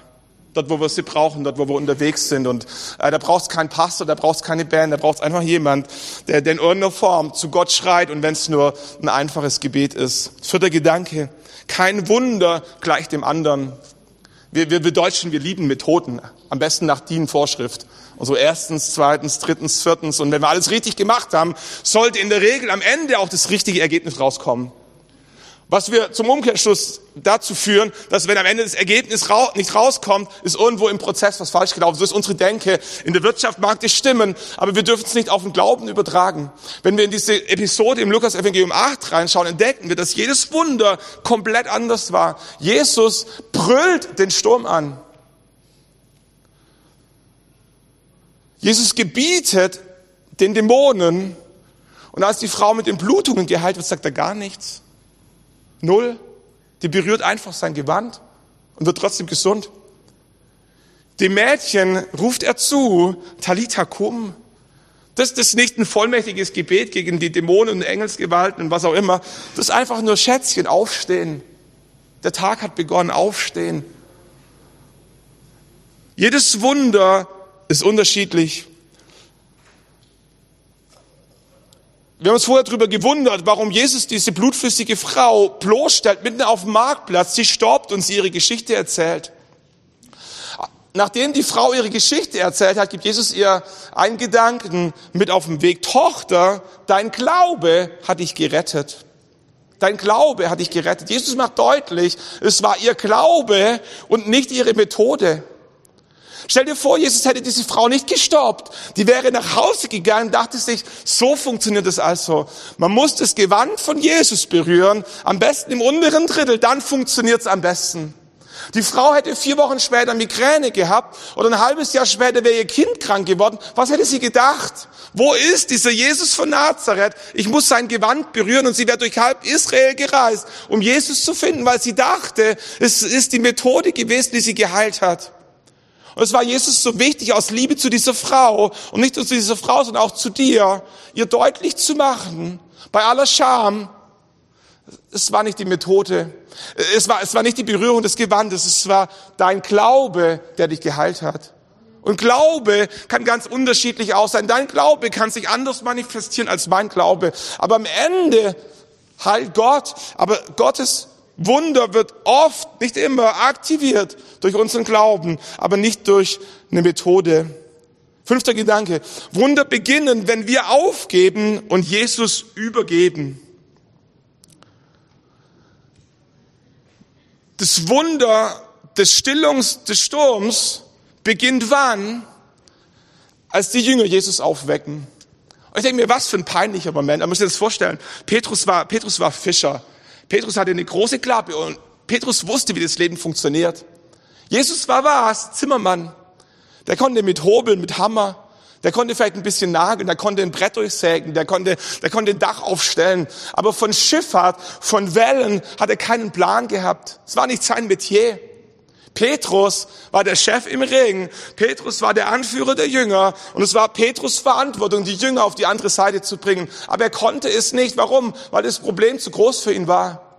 dort wo wir sie brauchen, dort wo wir unterwegs sind. Und äh, da braucht es keinen Pastor, da braucht es keine Band, da braucht es einfach jemand, der, der in irgendeiner Form zu Gott schreit und wenn es nur ein einfaches Gebet ist. Vierter Gedanke, kein Wunder gleich dem anderen. Wir, wir, wir Deutschen, wir lieben Methoden, am besten nach DIN-Vorschrift. Und so erstens, zweitens, drittens, viertens. Und wenn wir alles richtig gemacht haben, sollte in der Regel am Ende auch das richtige Ergebnis rauskommen. Was wir zum Umkehrschluss dazu führen, dass wenn am Ende das Ergebnis nicht rauskommt, ist irgendwo im Prozess was falsch gelaufen. So ist unsere Denke. In der Wirtschaft mag das stimmen, aber wir dürfen es nicht auf den Glauben übertragen. Wenn wir in diese Episode im Lukas Evangelium 8 reinschauen, entdecken wir, dass jedes Wunder komplett anders war. Jesus brüllt den Sturm an. Jesus gebietet den Dämonen und als die Frau mit den Blutungen geheilt wird, sagt er gar nichts. Null. Die berührt einfach sein Gewand und wird trotzdem gesund. Dem Mädchen ruft er zu, Talita. Das, das ist nicht ein vollmächtiges Gebet gegen die Dämonen und Engelsgewalten und was auch immer. Das ist einfach nur Schätzchen, aufstehen. Der Tag hat begonnen, aufstehen. Jedes Wunder ist unterschiedlich. Wir haben uns vorher darüber gewundert, warum Jesus diese blutflüssige Frau bloßstellt, mitten auf dem Marktplatz. Sie stoppt und sie ihre Geschichte erzählt. Nachdem die Frau ihre Geschichte erzählt hat, gibt Jesus ihr einen Gedanken mit auf den Weg. Tochter, dein Glaube hat dich gerettet. Dein Glaube hat dich gerettet. Jesus macht deutlich, es war ihr Glaube und nicht ihre Methode. Stell dir vor, Jesus hätte diese Frau nicht gestoppt. Die wäre nach Hause gegangen, dachte sich, so funktioniert es also. Man muss das Gewand von Jesus berühren, am besten im unteren Drittel, dann funktioniert es am besten. Die Frau hätte vier Wochen später Migräne gehabt oder ein halbes Jahr später wäre ihr Kind krank geworden. Was hätte sie gedacht? Wo ist dieser Jesus von Nazareth? Ich muss sein Gewand berühren und sie wäre durch halb Israel gereist, um Jesus zu finden, weil sie dachte, es ist die Methode gewesen, die sie geheilt hat. Und es war Jesus so wichtig, aus Liebe zu dieser Frau und nicht nur zu dieser Frau, sondern auch zu dir, ihr deutlich zu machen, bei aller Scham, es war nicht die Methode, es war, es war nicht die Berührung des Gewandes, es war dein Glaube, der dich geheilt hat. Und Glaube kann ganz unterschiedlich auch sein. Dein Glaube kann sich anders manifestieren als mein Glaube. Aber am Ende heilt Gott. Aber Gottes Wunder wird oft, nicht immer, aktiviert durch unseren Glauben, aber nicht durch eine Methode. Fünfter Gedanke. Wunder beginnen, wenn wir aufgeben und Jesus übergeben. Das Wunder des Stillungs des Sturms beginnt wann? Als die Jünger Jesus aufwecken. Und ich denke mir, was für ein peinlicher Moment. Man muss sich das vorstellen. Petrus war, Petrus war Fischer. Petrus hatte eine große Klappe und Petrus wusste, wie das Leben funktioniert. Jesus war was? Zimmermann. Der konnte mit Hobeln, mit Hammer, der konnte vielleicht ein bisschen nageln, der konnte ein Brett durchsägen, der konnte, der konnte ein Dach aufstellen. Aber von Schifffahrt, von Wellen hat er keinen Plan gehabt. Es war nicht sein Metier. Petrus war der Chef im Ring. Petrus war der Anführer der Jünger. Und es war Petrus Verantwortung, die Jünger auf die andere Seite zu bringen. Aber er konnte es nicht. Warum? Weil das Problem zu groß für ihn war.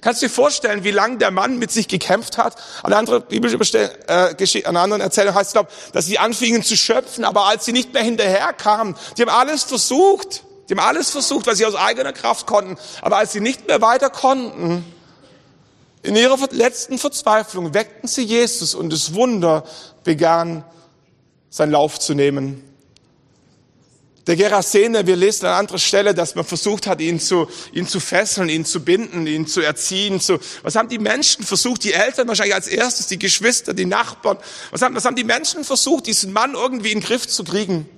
Kannst du dir vorstellen, wie lange der Mann mit sich gekämpft hat? An biblische äh, anderen Erzählung heißt es, glaub, dass sie anfingen zu schöpfen, aber als sie nicht mehr hinterherkamen, die haben alles versucht. Die haben alles versucht, was sie aus eigener Kraft konnten. Aber als sie nicht mehr weiter konnten, in ihrer letzten Verzweiflung weckten sie Jesus und das Wunder begann seinen Lauf zu nehmen. Der Gerasene, wir lesen an anderer Stelle, dass man versucht hat, ihn zu, ihn zu fesseln, ihn zu binden, ihn zu erziehen. Zu, was haben die Menschen versucht? Die Eltern wahrscheinlich als erstes, die Geschwister, die Nachbarn. Was haben, was haben die Menschen versucht, diesen Mann irgendwie in den Griff zu kriegen?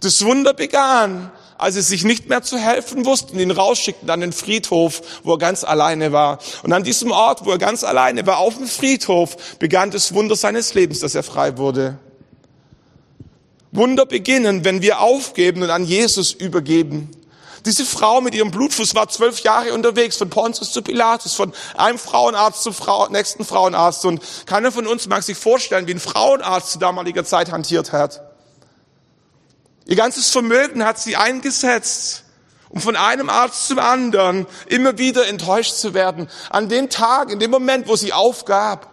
Das Wunder begann, als sie sich nicht mehr zu helfen wussten, ihn rausschickten an den Friedhof, wo er ganz alleine war. Und an diesem Ort, wo er ganz alleine war, auf dem Friedhof, begann das Wunder seines Lebens, dass er frei wurde. Wunder beginnen, wenn wir aufgeben und an Jesus übergeben. Diese Frau mit ihrem Blutfuß war zwölf Jahre unterwegs, von Pontius zu Pilatus, von einem Frauenarzt zum Frau, nächsten Frauenarzt. Und keiner von uns mag sich vorstellen, wie ein Frauenarzt zu damaliger Zeit hantiert hat. Ihr ganzes Vermögen hat sie eingesetzt, um von einem Arzt zum anderen immer wieder enttäuscht zu werden. An dem Tag, in dem Moment, wo sie aufgab,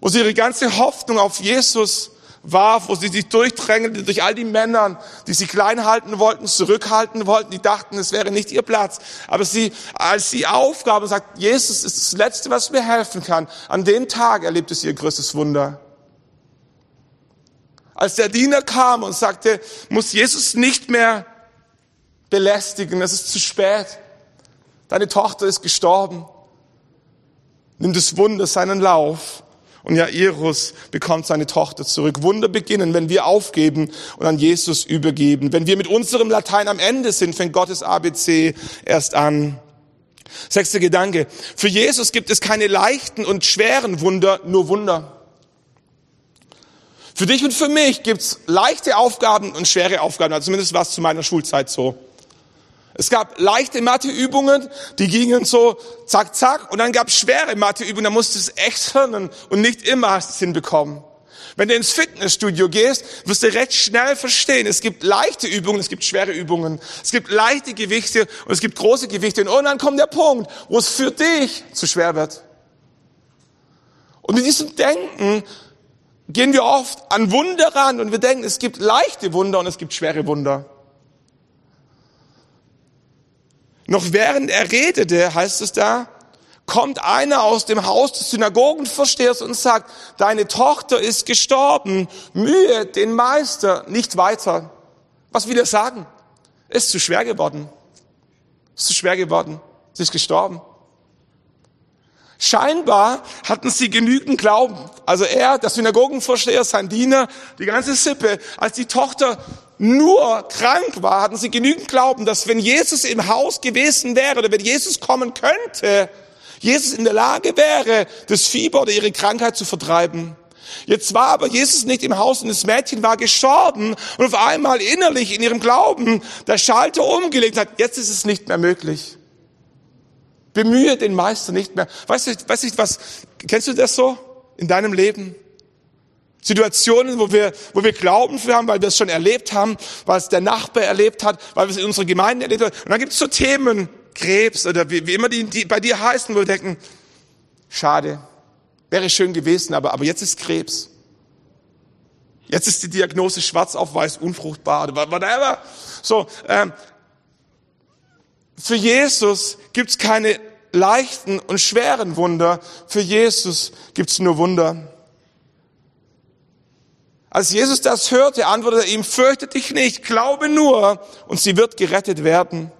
wo sie ihre ganze Hoffnung auf Jesus warf, wo sie sich durchdrängelte durch all die Männer, die sie klein halten wollten, zurückhalten wollten, die dachten, es wäre nicht ihr Platz. Aber sie, als sie aufgab und sagt, Jesus ist das Letzte, was mir helfen kann, an dem Tag erlebte sie ihr größtes Wunder. Als der Diener kam und sagte, muss Jesus nicht mehr belästigen, es ist zu spät. Deine Tochter ist gestorben. Nimm das Wunder seinen Lauf. Und Jairus bekommt seine Tochter zurück. Wunder beginnen, wenn wir aufgeben und an Jesus übergeben. Wenn wir mit unserem Latein am Ende sind, fängt Gottes ABC erst an. Sechster Gedanke. Für Jesus gibt es keine leichten und schweren Wunder, nur Wunder. Für dich und für mich gibt's leichte Aufgaben und schwere Aufgaben. Also zumindest war es zu meiner Schulzeit so. Es gab leichte Matheübungen, die gingen so zack, zack. Und dann gab es schwere Matheübungen, da musst du es echt lernen und nicht immer hast es hinbekommen. Wenn du ins Fitnessstudio gehst, wirst du recht schnell verstehen, es gibt leichte Übungen, es gibt schwere Übungen, es gibt leichte Gewichte und es gibt große Gewichte. Und dann kommt der Punkt, wo es für dich zu schwer wird. Und in diesem Denken gehen wir oft an Wunder ran und wir denken, es gibt leichte Wunder und es gibt schwere Wunder. Noch während er redete, heißt es da, kommt einer aus dem Haus des Synagogenvorstehers und sagt, deine Tochter ist gestorben, mühe den Meister nicht weiter. Was will er sagen? Ist zu schwer geworden. Ist zu schwer geworden. Sie ist gestorben. Scheinbar hatten sie genügend Glauben. Also er, der Synagogenvorsteher, sein Diener, die ganze Sippe, als die Tochter nur krank war, hatten sie genügend Glauben, dass wenn Jesus im Haus gewesen wäre oder wenn Jesus kommen könnte, Jesus in der Lage wäre, das Fieber oder ihre Krankheit zu vertreiben. Jetzt war aber Jesus nicht im Haus und das Mädchen war gestorben und auf einmal innerlich in ihrem Glauben der Schalter umgelegt hat. Jetzt ist es nicht mehr möglich. Bemühe den Meister nicht mehr. Weißt du, weißt du was, kennst du das so in deinem Leben? Situationen, wo wir, wo wir Glauben für haben, weil wir es schon erlebt haben, weil es der Nachbar erlebt hat, weil wir es in unserer Gemeinde erlebt haben. Und dann gibt es so Themen, Krebs oder wie, wie immer die, die bei dir heißen, wo wir denken, schade, wäre schön gewesen, aber, aber jetzt ist Krebs. Jetzt ist die Diagnose schwarz auf weiß, unfruchtbar oder whatever. So, ähm, für Jesus gibt's keine leichten und schweren Wunder. Für Jesus gibt's nur Wunder. Als Jesus das hörte, antwortete er ihm, fürchte dich nicht, glaube nur und sie wird gerettet werden.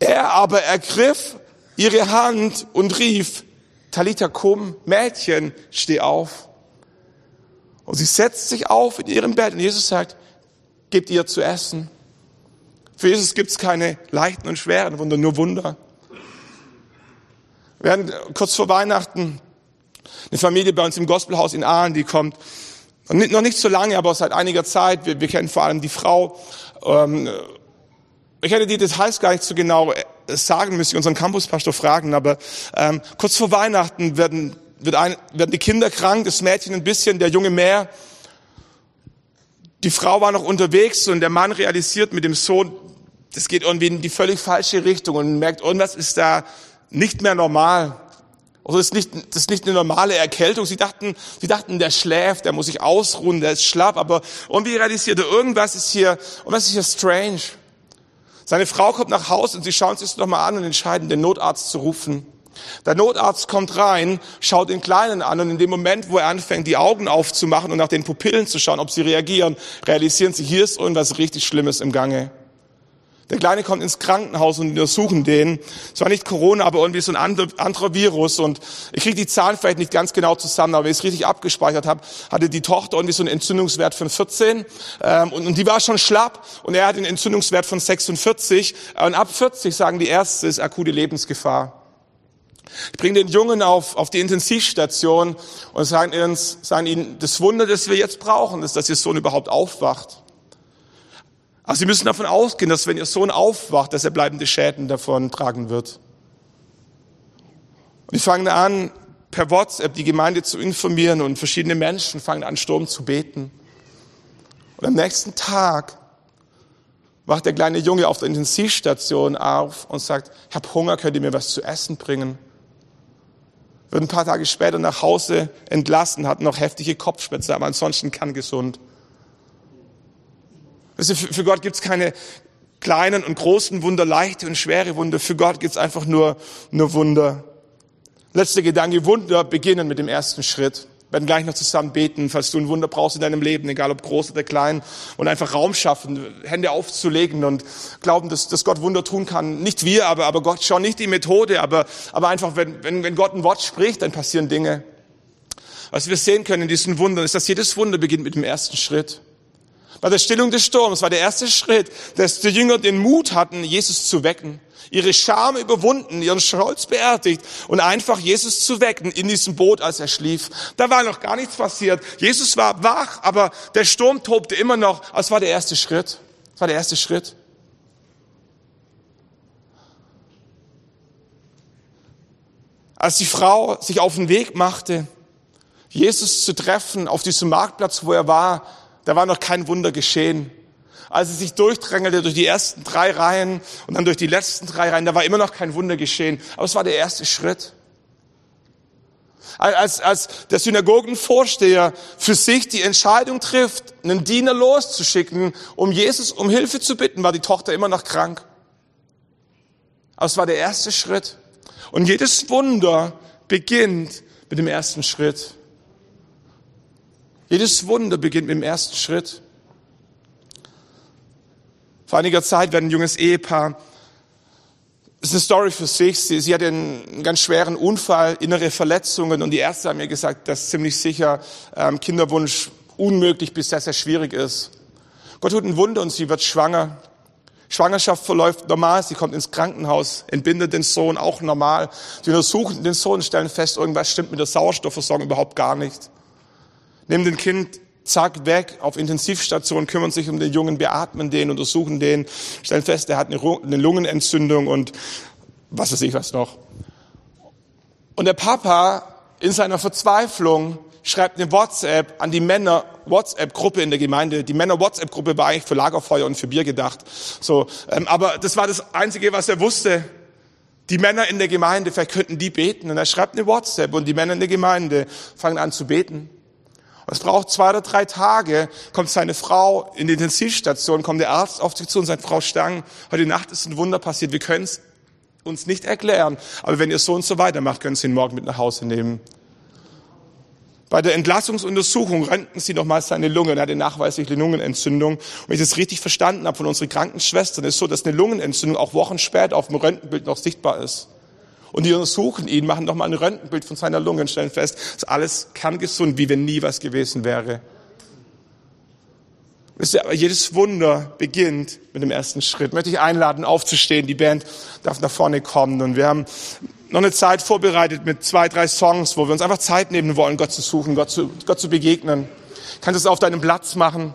Er aber ergriff ihre Hand und rief, Talita kum, Mädchen, steh auf. Und sie setzt sich auf in ihrem Bett und Jesus sagt, gebt ihr zu essen. Für Jesus gibt es keine leichten und schweren Wunder, nur Wunder. Wir hatten kurz vor Weihnachten eine Familie bei uns im Gospelhaus in Aalen, die kommt noch nicht so lange, aber seit einiger Zeit. Wir, wir kennen vor allem die Frau. Ähm, ich hätte die Details gar nicht so genau äh, sagen müssen, unseren Campuspastor fragen, aber ähm, kurz vor Weihnachten werden, wird ein, werden die Kinder krank, das Mädchen ein bisschen, der Junge mehr. Die Frau war noch unterwegs und der Mann realisiert mit dem Sohn, das geht irgendwie in die völlig falsche Richtung und merkt, irgendwas ist da nicht mehr normal. Also das ist nicht, das ist nicht eine normale Erkältung. Sie dachten, sie dachten, der schläft, der muss sich ausruhen, der ist schlapp, aber irgendwie realisiert er, irgendwas ist hier, irgendwas ist hier strange. Seine Frau kommt nach Hause und sie schauen sich das nochmal an und entscheiden, den Notarzt zu rufen. Der Notarzt kommt rein, schaut den Kleinen an und in dem Moment, wo er anfängt, die Augen aufzumachen und nach den Pupillen zu schauen, ob sie reagieren, realisieren sie, hier ist irgendwas richtig Schlimmes im Gange. Der Kleine kommt ins Krankenhaus und untersuchen den. Es war nicht Corona, aber irgendwie so ein anderer Virus. Und ich kriege die Zahlen vielleicht nicht ganz genau zusammen, aber wenn ich es richtig abgespeichert habe, hatte die Tochter irgendwie so einen Entzündungswert von 14. Ähm, und, und die war schon schlapp und er hat einen Entzündungswert von 46. Und ab 40 sagen die Ärzte, ist akute Lebensgefahr. Ich bringe den Jungen auf, auf die Intensivstation und sagen, sagen ihnen, das Wunder, das wir jetzt brauchen, ist, dass ihr Sohn überhaupt aufwacht. Aber Sie müssen davon ausgehen, dass wenn Ihr Sohn aufwacht, dass er bleibende Schäden davon tragen wird. Und die fangen an, per WhatsApp die Gemeinde zu informieren und verschiedene Menschen fangen an, Sturm zu beten. Und am nächsten Tag wacht der kleine Junge auf der Intensivstation auf und sagt, ich habe Hunger, könnt ihr mir was zu essen bringen? Wird ein paar Tage später nach Hause entlassen, hat noch heftige Kopfschmerzen, aber ansonsten kann gesund. Für Gott gibt es keine kleinen und großen Wunder, leichte und schwere Wunder. Für Gott gibt es einfach nur, nur Wunder. Letzter Gedanke, Wunder beginnen mit dem ersten Schritt. Wir werden gleich noch zusammen beten, falls du ein Wunder brauchst in deinem Leben, egal ob groß oder klein, und einfach Raum schaffen, Hände aufzulegen und glauben, dass, dass Gott Wunder tun kann. Nicht wir, aber, aber Gott schon, nicht die Methode, aber, aber einfach, wenn, wenn, wenn Gott ein Wort spricht, dann passieren Dinge. Was wir sehen können in diesen Wundern, ist, dass jedes Wunder beginnt mit dem ersten Schritt. Bei der Stillung des Sturms war der erste Schritt, dass die Jünger den Mut hatten, Jesus zu wecken. Ihre Scham überwunden, ihren Stolz beerdigt und einfach Jesus zu wecken in diesem Boot, als er schlief. Da war noch gar nichts passiert. Jesus war wach, aber der Sturm tobte immer noch. Das war der erste Schritt. Das war der erste Schritt. Als die Frau sich auf den Weg machte, Jesus zu treffen auf diesem Marktplatz, wo er war, da war noch kein Wunder geschehen. Als sie sich durchdrängelte durch die ersten drei Reihen und dann durch die letzten drei Reihen, da war immer noch kein Wunder geschehen. Aber es war der erste Schritt. Als, als der Synagogenvorsteher für sich die Entscheidung trifft, einen Diener loszuschicken, um Jesus um Hilfe zu bitten, war die Tochter immer noch krank. Aber es war der erste Schritt. Und jedes Wunder beginnt mit dem ersten Schritt. Jedes Wunder beginnt mit dem ersten Schritt. Vor einiger Zeit wird ein junges Ehepaar, das ist eine Story für sich, sie, sie hatte einen ganz schweren Unfall, innere Verletzungen und die Ärzte haben mir gesagt, dass ziemlich sicher ähm, Kinderwunsch unmöglich bis sehr, sehr schwierig ist. Gott tut ein Wunder und sie wird schwanger. Schwangerschaft verläuft normal, sie kommt ins Krankenhaus, entbindet den Sohn auch normal. Sie untersuchen den Sohn, stellen fest, irgendwas stimmt mit der Sauerstoffversorgung überhaupt gar nicht nehmen den Kind, zack, weg, auf Intensivstation, kümmern sich um den Jungen, beatmen den, untersuchen den, stellen fest, er hat eine Lungenentzündung und was weiß ich was noch. Und der Papa in seiner Verzweiflung schreibt eine WhatsApp an die Männer WhatsApp-Gruppe in der Gemeinde. Die Männer WhatsApp-Gruppe war eigentlich für Lagerfeuer und für Bier gedacht. So, ähm, aber das war das Einzige, was er wusste. Die Männer in der Gemeinde, vielleicht könnten die beten. Und er schreibt eine WhatsApp und die Männer in der Gemeinde fangen an zu beten. Es braucht zwei oder drei Tage, kommt seine Frau in die Intensivstation, kommt der Arzt auf sie zu und sagt, Frau Stang, heute Nacht ist ein Wunder passiert, wir können es uns nicht erklären, aber wenn ihr so und so weitermacht, können Sie ihn morgen mit nach Hause nehmen. Bei der Entlassungsuntersuchung röntgen sie nochmal seine Lunge. Er hatte nachweislich eine Lungenentzündung. Und wenn ich das richtig verstanden habe von unseren Krankenschwestern, ist so, dass eine Lungenentzündung auch Wochen später auf dem Röntgenbild noch sichtbar ist. Und die untersuchen ihn, machen nochmal ein Röntgenbild von seiner Lunge und stellen fest, ist alles kerngesund, wie wenn nie was gewesen wäre. Aber jedes Wunder beginnt mit dem ersten Schritt. Möchte ich einladen, aufzustehen. Die Band darf nach vorne kommen. Und wir haben noch eine Zeit vorbereitet mit zwei, drei Songs, wo wir uns einfach Zeit nehmen wollen, Gott zu suchen, Gott zu, Gott zu begegnen. Kannst es auf deinem Platz machen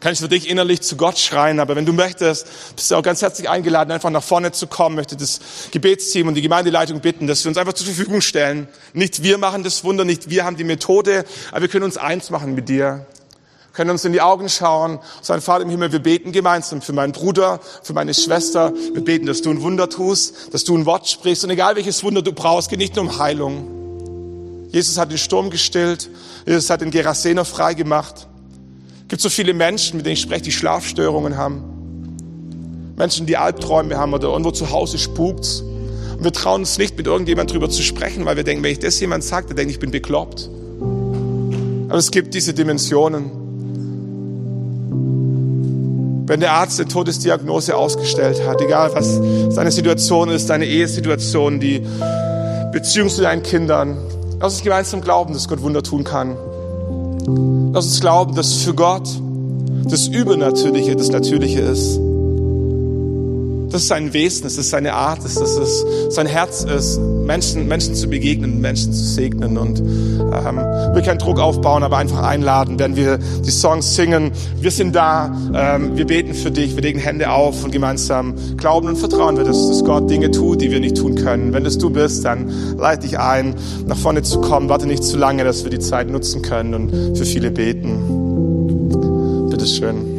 kann ich für dich innerlich zu Gott schreien. Aber wenn du möchtest, bist du auch ganz herzlich eingeladen, einfach nach vorne zu kommen. möchte das Gebetsteam und die Gemeindeleitung bitten, dass wir uns einfach zur Verfügung stellen. Nicht wir machen das Wunder, nicht wir haben die Methode, aber wir können uns eins machen mit dir. Können uns in die Augen schauen. Sein Vater im Himmel, wir beten gemeinsam für meinen Bruder, für meine Schwester. Wir beten, dass du ein Wunder tust, dass du ein Wort sprichst. Und egal welches Wunder du brauchst, geht nicht nur um Heilung. Jesus hat den Sturm gestillt. Jesus hat den Gerasener frei gemacht. Gibt so viele Menschen, mit denen ich spreche, die Schlafstörungen haben. Menschen, die Albträume haben oder irgendwo zu Hause spukt's. Und wir trauen uns nicht, mit irgendjemand drüber zu sprechen, weil wir denken, wenn ich das jemand sagt, der denkt, ich bin bekloppt. Aber es gibt diese Dimensionen. Wenn der Arzt eine Todesdiagnose ausgestellt hat, egal was seine Situation ist, deine Ehesituation, die Beziehung zu deinen Kindern, lass uns gemeinsam glauben, dass Gott Wunder tun kann. Lass uns glauben, dass für Gott das Übernatürliche das Natürliche ist. Das ist sein Wesen, das ist seine Art, das ist sein Herz ist, Menschen, Menschen zu begegnen, Menschen zu segnen und ähm, will keinen Druck aufbauen, aber einfach einladen, wenn wir die Songs singen. Wir sind da, ähm, wir beten für dich, wir legen Hände auf und gemeinsam glauben und vertrauen wir, dass, dass Gott Dinge tut, die wir nicht tun können. Wenn das du bist, dann leite dich ein, nach vorne zu kommen. Warte nicht zu lange, dass wir die Zeit nutzen können und für viele beten. Bitteschön.